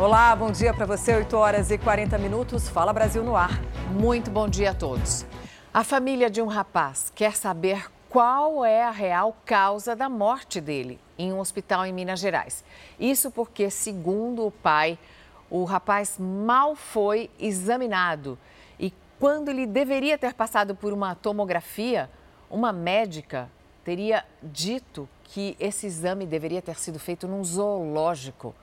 Olá, bom dia para você, 8 horas e 40 minutos. Fala Brasil no ar. Muito bom dia a todos. A família de um rapaz quer saber qual é a real causa da morte dele em um hospital em Minas Gerais. Isso porque, segundo o pai, o rapaz mal foi examinado e quando ele deveria ter passado por uma tomografia, uma médica teria dito que esse exame deveria ter sido feito num zoológico,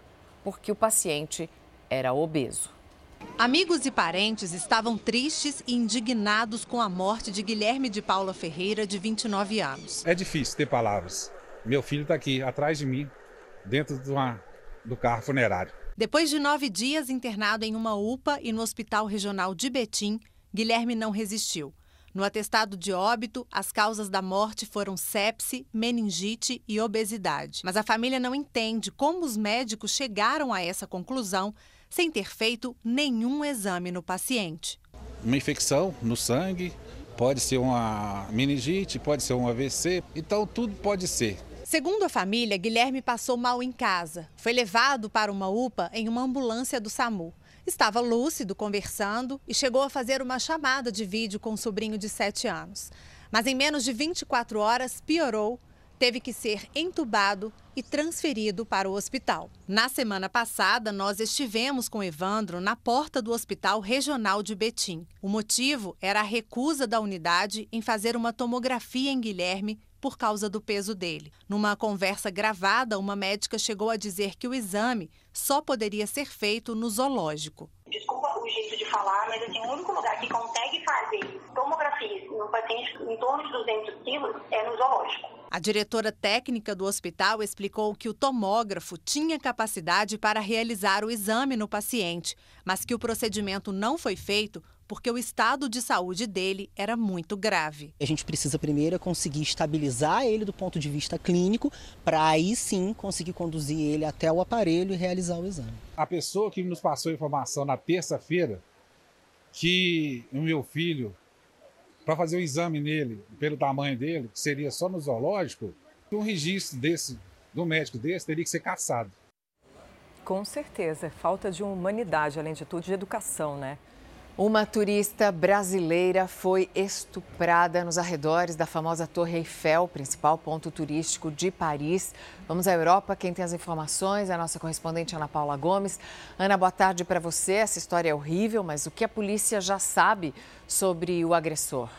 porque o paciente era obeso. Amigos e parentes estavam tristes e indignados com a morte de Guilherme de Paula Ferreira, de 29 anos. É difícil ter palavras. Meu filho está aqui, atrás de mim, dentro de uma, do carro funerário. Depois de nove dias internado em uma UPA e no Hospital Regional de Betim, Guilherme não resistiu. No atestado de óbito, as causas da morte foram sepse, meningite e obesidade. Mas a família não entende como os médicos chegaram a essa conclusão sem ter feito nenhum exame no paciente. Uma infecção no sangue, pode ser uma meningite, pode ser um AVC, então tudo pode ser. Segundo a família, Guilherme passou mal em casa. Foi levado para uma UPA em uma ambulância do SAMU. Estava lúcido, conversando e chegou a fazer uma chamada de vídeo com o sobrinho de 7 anos. Mas em menos de 24 horas piorou teve que ser entubado e transferido para o hospital. Na semana passada, nós estivemos com Evandro na porta do Hospital Regional de Betim. O motivo era a recusa da unidade em fazer uma tomografia em Guilherme por causa do peso dele. Numa conversa gravada, uma médica chegou a dizer que o exame só poderia ser feito no zoológico. Desculpa o jeito de falar, mas assim, o único lugar que consegue fazer tomografia no paciente em torno de 200 quilos é no zoológico. A diretora técnica do hospital explicou que o tomógrafo tinha capacidade para realizar o exame no paciente, mas que o procedimento não foi feito porque o estado de saúde dele era muito grave. A gente precisa primeiro conseguir estabilizar ele do ponto de vista clínico, para aí sim conseguir conduzir ele até o aparelho e realizar o exame. A pessoa que nos passou a informação na terça-feira que o meu filho para fazer o exame nele, pelo tamanho dele, que seria só no zoológico, um registro desse, do médico desse, teria que ser caçado. Com certeza, falta de humanidade, além de tudo, de educação, né? Uma turista brasileira foi estuprada nos arredores da famosa Torre Eiffel, principal ponto turístico de Paris. Vamos à Europa. Quem tem as informações é a nossa correspondente Ana Paula Gomes. Ana, boa tarde para você. Essa história é horrível, mas o que a polícia já sabe sobre o agressor?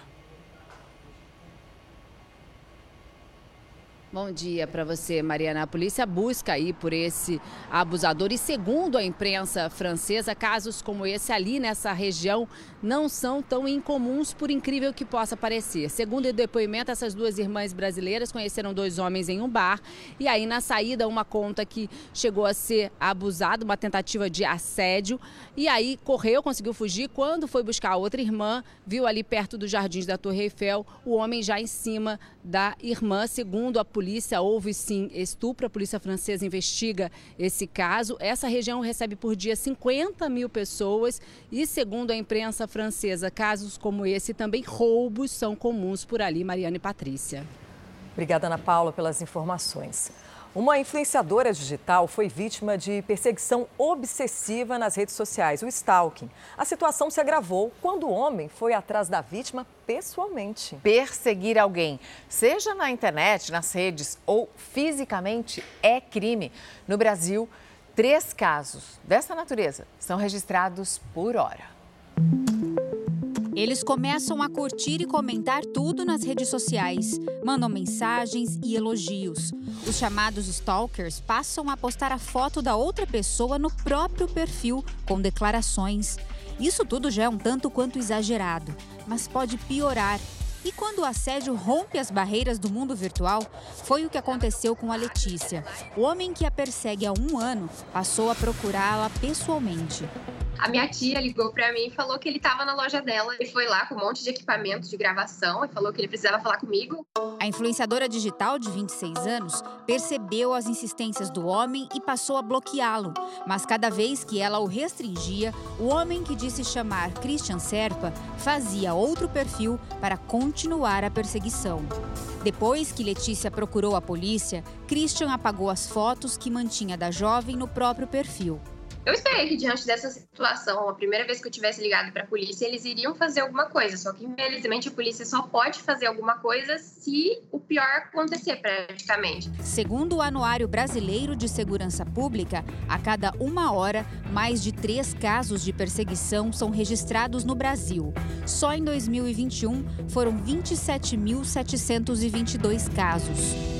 Bom dia para você, Mariana. A polícia busca aí por esse abusador e segundo a imprensa francesa, casos como esse ali nessa região não são tão incomuns por incrível que possa parecer. Segundo o depoimento, essas duas irmãs brasileiras conheceram dois homens em um bar e aí na saída uma conta que chegou a ser abusada, uma tentativa de assédio e aí correu, conseguiu fugir. Quando foi buscar a outra irmã, viu ali perto dos jardins da Torre Eiffel o homem já em cima da irmã, segundo a polícia, houve sim estupro. A polícia francesa investiga esse caso. Essa região recebe por dia 50 mil pessoas e, segundo a imprensa francesa, casos como esse também roubos são comuns por ali. Mariana e Patrícia. Obrigada, Ana Paula, pelas informações. Uma influenciadora digital foi vítima de perseguição obsessiva nas redes sociais, o stalking. A situação se agravou quando o homem foi atrás da vítima pessoalmente. Perseguir alguém, seja na internet, nas redes ou fisicamente, é crime. No Brasil, três casos dessa natureza são registrados por hora. Eles começam a curtir e comentar tudo nas redes sociais, mandam mensagens e elogios. Os chamados stalkers passam a postar a foto da outra pessoa no próprio perfil, com declarações. Isso tudo já é um tanto quanto exagerado, mas pode piorar. E quando o assédio rompe as barreiras do mundo virtual, foi o que aconteceu com a Letícia. O homem que a persegue há um ano passou a procurá-la pessoalmente. A minha tia ligou para mim e falou que ele estava na loja dela. Ele foi lá com um monte de equipamento de gravação e falou que ele precisava falar comigo. A influenciadora digital de 26 anos percebeu as insistências do homem e passou a bloqueá-lo. Mas cada vez que ela o restringia, o homem que disse chamar Christian Serpa fazia outro perfil para continuar a perseguição. Depois que Letícia procurou a polícia, Christian apagou as fotos que mantinha da jovem no próprio perfil. Eu esperei que diante dessa situação, a primeira vez que eu tivesse ligado para a polícia, eles iriam fazer alguma coisa. Só que infelizmente a polícia só pode fazer alguma coisa se o pior acontecer, praticamente. Segundo o Anuário Brasileiro de Segurança Pública, a cada uma hora, mais de três casos de perseguição são registrados no Brasil. Só em 2021 foram 27.722 casos.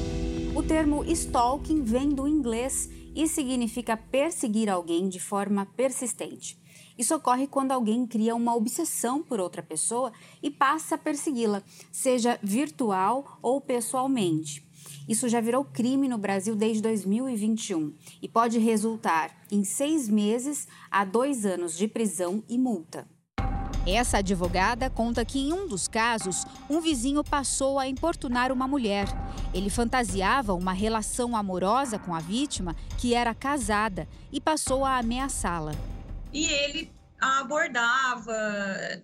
O termo stalking vem do inglês e significa perseguir alguém de forma persistente. Isso ocorre quando alguém cria uma obsessão por outra pessoa e passa a persegui-la, seja virtual ou pessoalmente. Isso já virou crime no Brasil desde 2021 e pode resultar em seis meses a dois anos de prisão e multa. Essa advogada conta que em um dos casos, um vizinho passou a importunar uma mulher. Ele fantasiava uma relação amorosa com a vítima, que era casada, e passou a ameaçá-la. E ele a abordava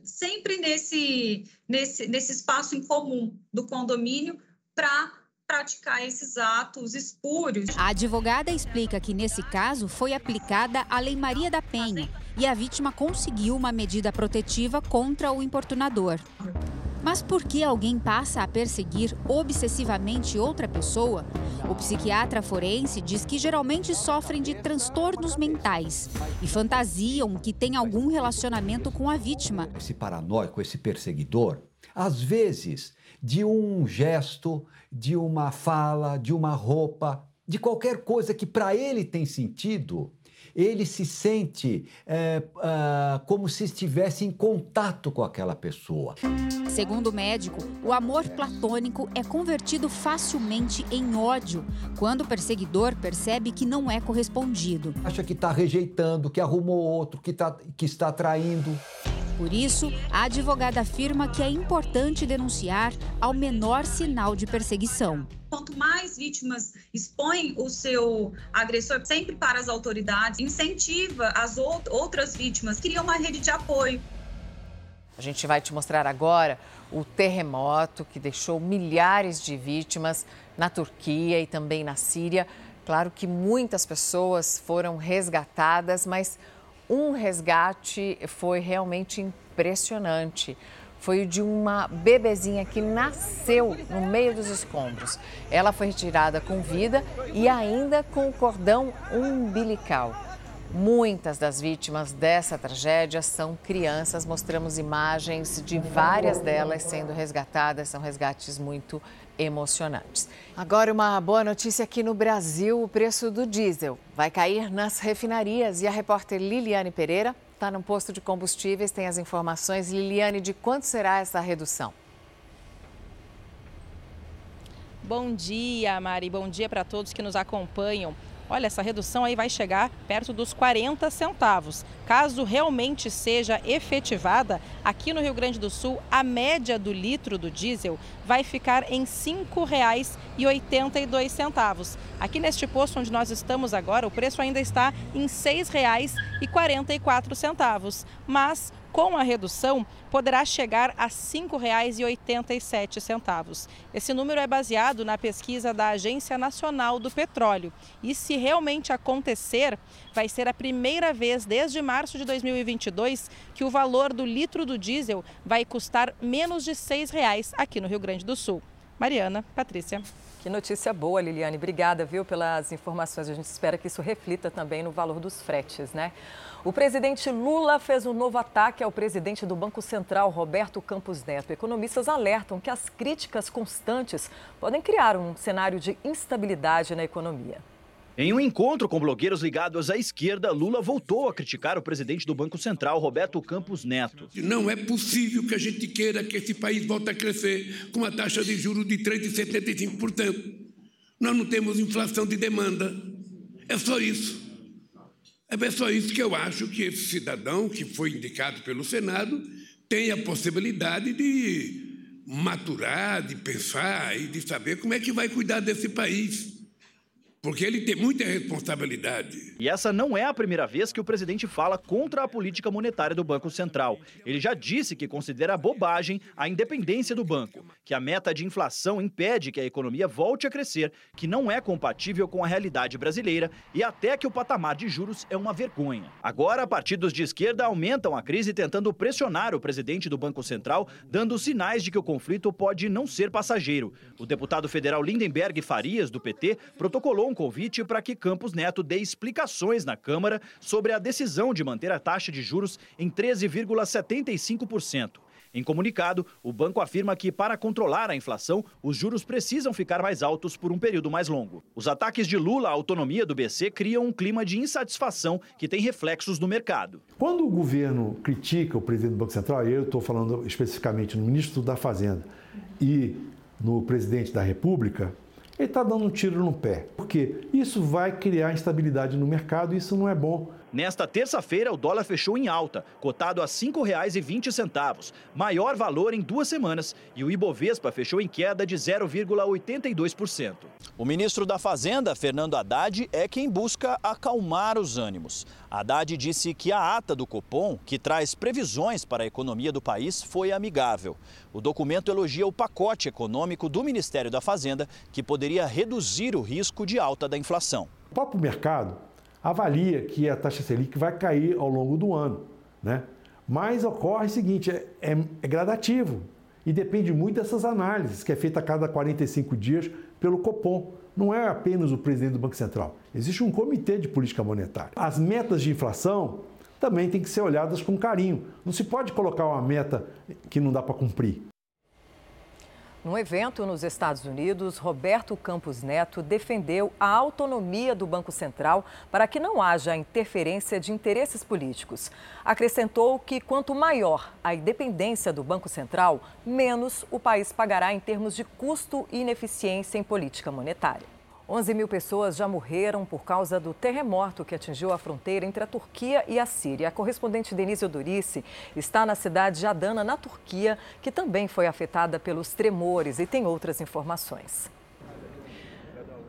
sempre nesse, nesse, nesse espaço em comum do condomínio para praticar esses atos espúrios. A advogada explica que nesse caso foi aplicada a Lei Maria da Penha e a vítima conseguiu uma medida protetiva contra o importunador. Mas por que alguém passa a perseguir obsessivamente outra pessoa? O psiquiatra forense diz que geralmente sofrem de transtornos mentais e fantasiam que tem algum relacionamento com a vítima. Esse paranoico, esse perseguidor, às vezes, de um gesto, de uma fala, de uma roupa, de qualquer coisa que para ele tem sentido, ele se sente é, é, como se estivesse em contato com aquela pessoa. Segundo o médico, o amor platônico é convertido facilmente em ódio quando o perseguidor percebe que não é correspondido. Acha que está rejeitando, que arrumou outro, que, tá, que está traindo. Por isso, a advogada afirma que é importante denunciar ao menor sinal de perseguição. Quanto mais vítimas expõem o seu agressor sempre para as autoridades, incentiva as outras vítimas, cria uma rede de apoio. A gente vai te mostrar agora o terremoto que deixou milhares de vítimas na Turquia e também na Síria. Claro que muitas pessoas foram resgatadas, mas um resgate foi realmente impressionante. Foi o de uma bebezinha que nasceu no meio dos escombros. Ela foi retirada com vida e ainda com o cordão umbilical. Muitas das vítimas dessa tragédia são crianças. Mostramos imagens de várias delas sendo resgatadas. São resgates muito emocionantes. Agora, uma boa notícia aqui no Brasil: o preço do diesel vai cair nas refinarias. E a repórter Liliane Pereira está no posto de combustíveis, tem as informações. Liliane, de quanto será essa redução? Bom dia, Mari. Bom dia para todos que nos acompanham. Olha, essa redução aí vai chegar perto dos 40 centavos. Caso realmente seja efetivada, aqui no Rio Grande do Sul, a média do litro do diesel vai ficar em R$ 5,82. Aqui neste posto onde nós estamos agora, o preço ainda está em R$ 6,44. Mas com a redução, poderá chegar a R$ 5,87. Esse número é baseado na pesquisa da Agência Nacional do Petróleo. E se realmente acontecer, vai ser a primeira vez desde março de 2022 que o valor do litro do diesel vai custar menos de R$ 6,00 aqui no Rio Grande do Sul. Mariana, Patrícia. Que notícia boa, Liliane. Obrigada, viu, pelas informações. A gente espera que isso reflita também no valor dos fretes, né? O presidente Lula fez um novo ataque ao presidente do Banco Central, Roberto Campos Neto. Economistas alertam que as críticas constantes podem criar um cenário de instabilidade na economia. Em um encontro com blogueiros ligados à esquerda, Lula voltou a criticar o presidente do Banco Central, Roberto Campos Neto. Não é possível que a gente queira que esse país volte a crescer com uma taxa de juros de 3,75%. Nós não temos inflação de demanda. É só isso. É só isso que eu acho que esse cidadão que foi indicado pelo Senado tem a possibilidade de maturar, de pensar e de saber como é que vai cuidar desse país. Porque ele tem muita responsabilidade. E essa não é a primeira vez que o presidente fala contra a política monetária do Banco Central. Ele já disse que considera bobagem a independência do banco, que a meta de inflação impede que a economia volte a crescer, que não é compatível com a realidade brasileira e até que o patamar de juros é uma vergonha. Agora, partidos de esquerda aumentam a crise tentando pressionar o presidente do Banco Central, dando sinais de que o conflito pode não ser passageiro. O deputado federal Lindenberg Farias, do PT, protocolou um convite para que Campos Neto dê explicações na Câmara sobre a decisão de manter a taxa de juros em 13,75%. Em comunicado, o banco afirma que, para controlar a inflação, os juros precisam ficar mais altos por um período mais longo. Os ataques de Lula à autonomia do BC criam um clima de insatisfação que tem reflexos no mercado. Quando o governo critica o presidente do Banco Central, e eu estou falando especificamente no ministro da Fazenda e no presidente da República, ele está dando um tiro no pé. Porque isso vai criar instabilidade no mercado e isso não é bom. Nesta terça-feira, o dólar fechou em alta, cotado a R$ 5,20, maior valor em duas semanas, e o Ibovespa fechou em queda de 0,82%. O ministro da Fazenda, Fernando Haddad, é quem busca acalmar os ânimos. Haddad disse que a ata do Copom, que traz previsões para a economia do país, foi amigável. O documento elogia o pacote econômico do Ministério da Fazenda, que poderia reduzir o risco de alta da inflação. O próprio mercado avalia que a taxa Selic vai cair ao longo do ano, né? Mas ocorre o seguinte, é, é, é gradativo e depende muito dessas análises que é feita a cada 45 dias pelo Copom. Não é apenas o presidente do Banco Central. Existe um comitê de política monetária. As metas de inflação também têm que ser olhadas com carinho. Não se pode colocar uma meta que não dá para cumprir. Num evento nos Estados Unidos, Roberto Campos Neto defendeu a autonomia do Banco Central para que não haja interferência de interesses políticos. Acrescentou que quanto maior a independência do Banco Central, menos o país pagará em termos de custo e ineficiência em política monetária. 11 mil pessoas já morreram por causa do terremoto que atingiu a fronteira entre a Turquia e a Síria. A correspondente Denise Odorice está na cidade de Adana, na Turquia, que também foi afetada pelos tremores e tem outras informações.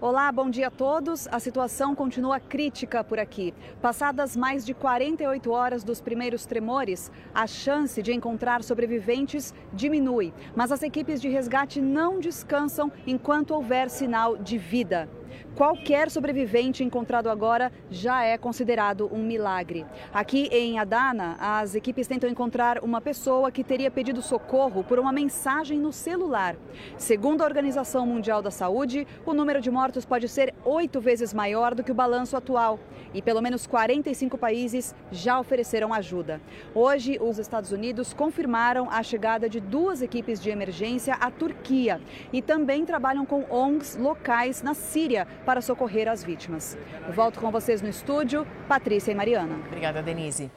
Olá, bom dia a todos. A situação continua crítica por aqui. Passadas mais de 48 horas dos primeiros tremores, a chance de encontrar sobreviventes diminui, mas as equipes de resgate não descansam enquanto houver sinal de vida. Qualquer sobrevivente encontrado agora já é considerado um milagre. Aqui em Adana, as equipes tentam encontrar uma pessoa que teria pedido socorro por uma mensagem no celular. Segundo a Organização Mundial da Saúde, o número de mortos pode ser oito vezes maior do que o balanço atual e pelo menos 45 países já ofereceram ajuda. Hoje, os Estados Unidos confirmaram a chegada de duas equipes de emergência à Turquia e também trabalham com ONGs locais na Síria para socorrer as vítimas. Eu volto com vocês no estúdio, Patrícia e Mariana. Obrigada, Denise.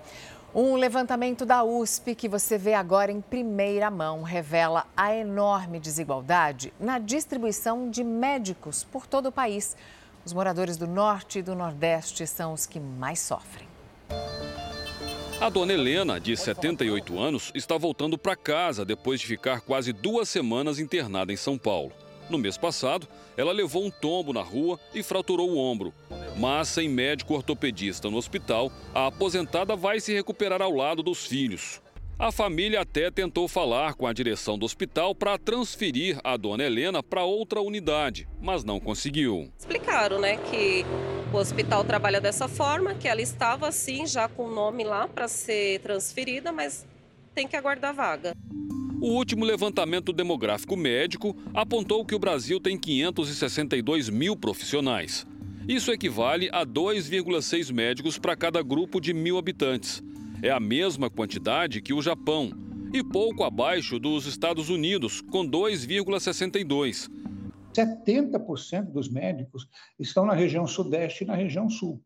Um levantamento da USP que você vê agora em primeira mão revela a enorme desigualdade na distribuição de médicos por todo o país. Os moradores do Norte e do Nordeste são os que mais sofrem. A dona Helena, de 78 anos, está voltando para casa depois de ficar quase duas semanas internada em São Paulo. No mês passado, ela levou um tombo na rua e fraturou o ombro. Mas, sem médico ortopedista no hospital, a aposentada vai se recuperar ao lado dos filhos. A família até tentou falar com a direção do hospital para transferir a dona Helena para outra unidade, mas não conseguiu. Explicaram, né, que o hospital trabalha dessa forma, que ela estava assim, já com o nome lá para ser transferida, mas tem que aguardar vaga. O último levantamento demográfico médico apontou que o Brasil tem 562 mil profissionais. Isso equivale a 2,6 médicos para cada grupo de mil habitantes. É a mesma quantidade que o Japão e pouco abaixo dos Estados Unidos, com 2,62. 70% dos médicos estão na região sudeste e na região sul,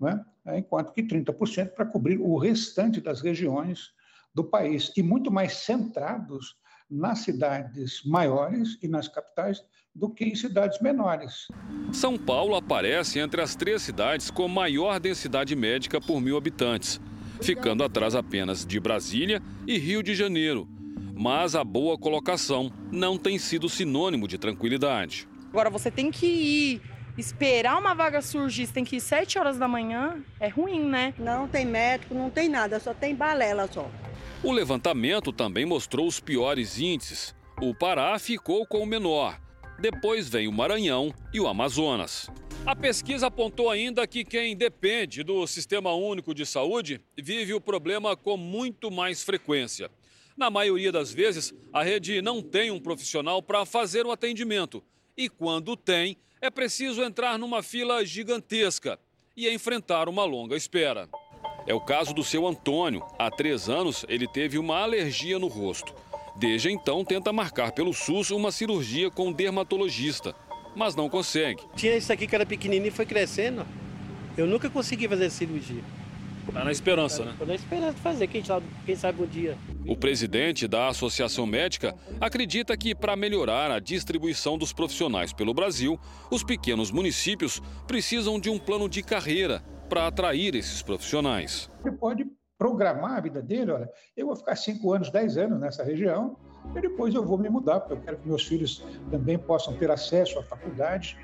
né? enquanto que 30% para cobrir o restante das regiões do país e muito mais centrados nas cidades maiores e nas capitais do que em cidades menores. São Paulo aparece entre as três cidades com maior densidade médica por mil habitantes, ficando atrás apenas de Brasília e Rio de Janeiro. Mas a boa colocação não tem sido sinônimo de tranquilidade. Agora você tem que ir esperar uma vaga surgir, você tem que ir 7 horas da manhã, é ruim, né? Não tem médico, não tem nada, só tem balela só. O levantamento também mostrou os piores índices. O Pará ficou com o menor. Depois vem o Maranhão e o Amazonas. A pesquisa apontou ainda que quem depende do Sistema Único de Saúde vive o problema com muito mais frequência. Na maioria das vezes, a rede não tem um profissional para fazer o atendimento. E quando tem, é preciso entrar numa fila gigantesca e enfrentar uma longa espera. É o caso do seu Antônio. Há três anos, ele teve uma alergia no rosto. Desde então, tenta marcar pelo SUS uma cirurgia com um dermatologista, mas não consegue. Tinha isso aqui que era pequenininho e foi crescendo. Eu nunca consegui fazer cirurgia. Tá na esperança, né? Tô na esperança de fazer, quem sabe, quem sabe um dia. O presidente da Associação Médica acredita que, para melhorar a distribuição dos profissionais pelo Brasil, os pequenos municípios precisam de um plano de carreira para atrair esses profissionais. Ele pode programar a vida dele, olha, eu vou ficar 5 anos, 10 anos nessa região, e depois eu vou me mudar, porque eu quero que meus filhos também possam ter acesso à faculdade.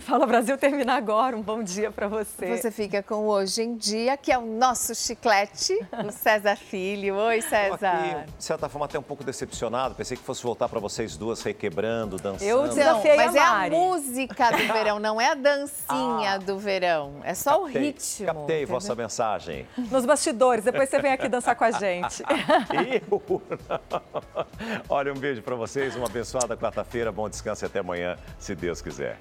Fala Brasil termina agora. Um bom dia para você. Você fica com Hoje em Dia, que é o nosso chiclete, o César Filho. Oi, César. Aqui, de certa forma, até um pouco decepcionado. Pensei que fosse voltar para vocês duas requebrando, dançando. Eu desafiei mas a é a música do verão, não é a dancinha do verão. É só o Captei, ritmo. Captei entendeu? vossa mensagem. Nos bastidores. Depois você vem aqui dançar com a gente. Eu? Olha, um beijo para vocês, uma abençoada quarta-feira, bom descanso e até amanhã, se Deus quiser.